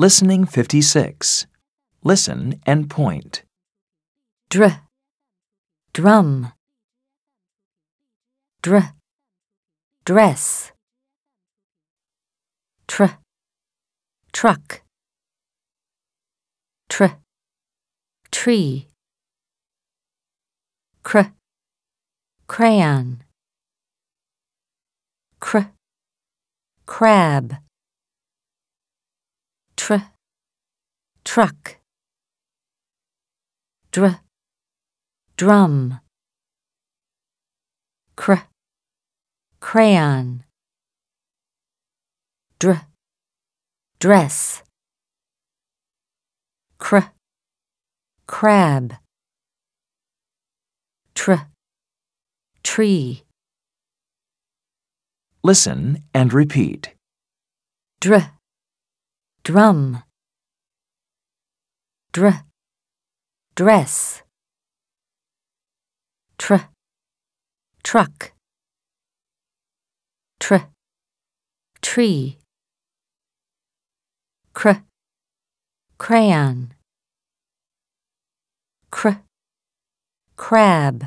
Listening 56. Listen and point. dr, drum, dr, dress, tr, truck, tr, tree, cr, crayon, cr, crab, tr, truck, dr, drum, cr, crayon, dr, dress, cr, crab, tr, tree, Listen and repeat. dr, drum, dr, dress, tr, truck, tr, tree, cr, crayon, cr, crab.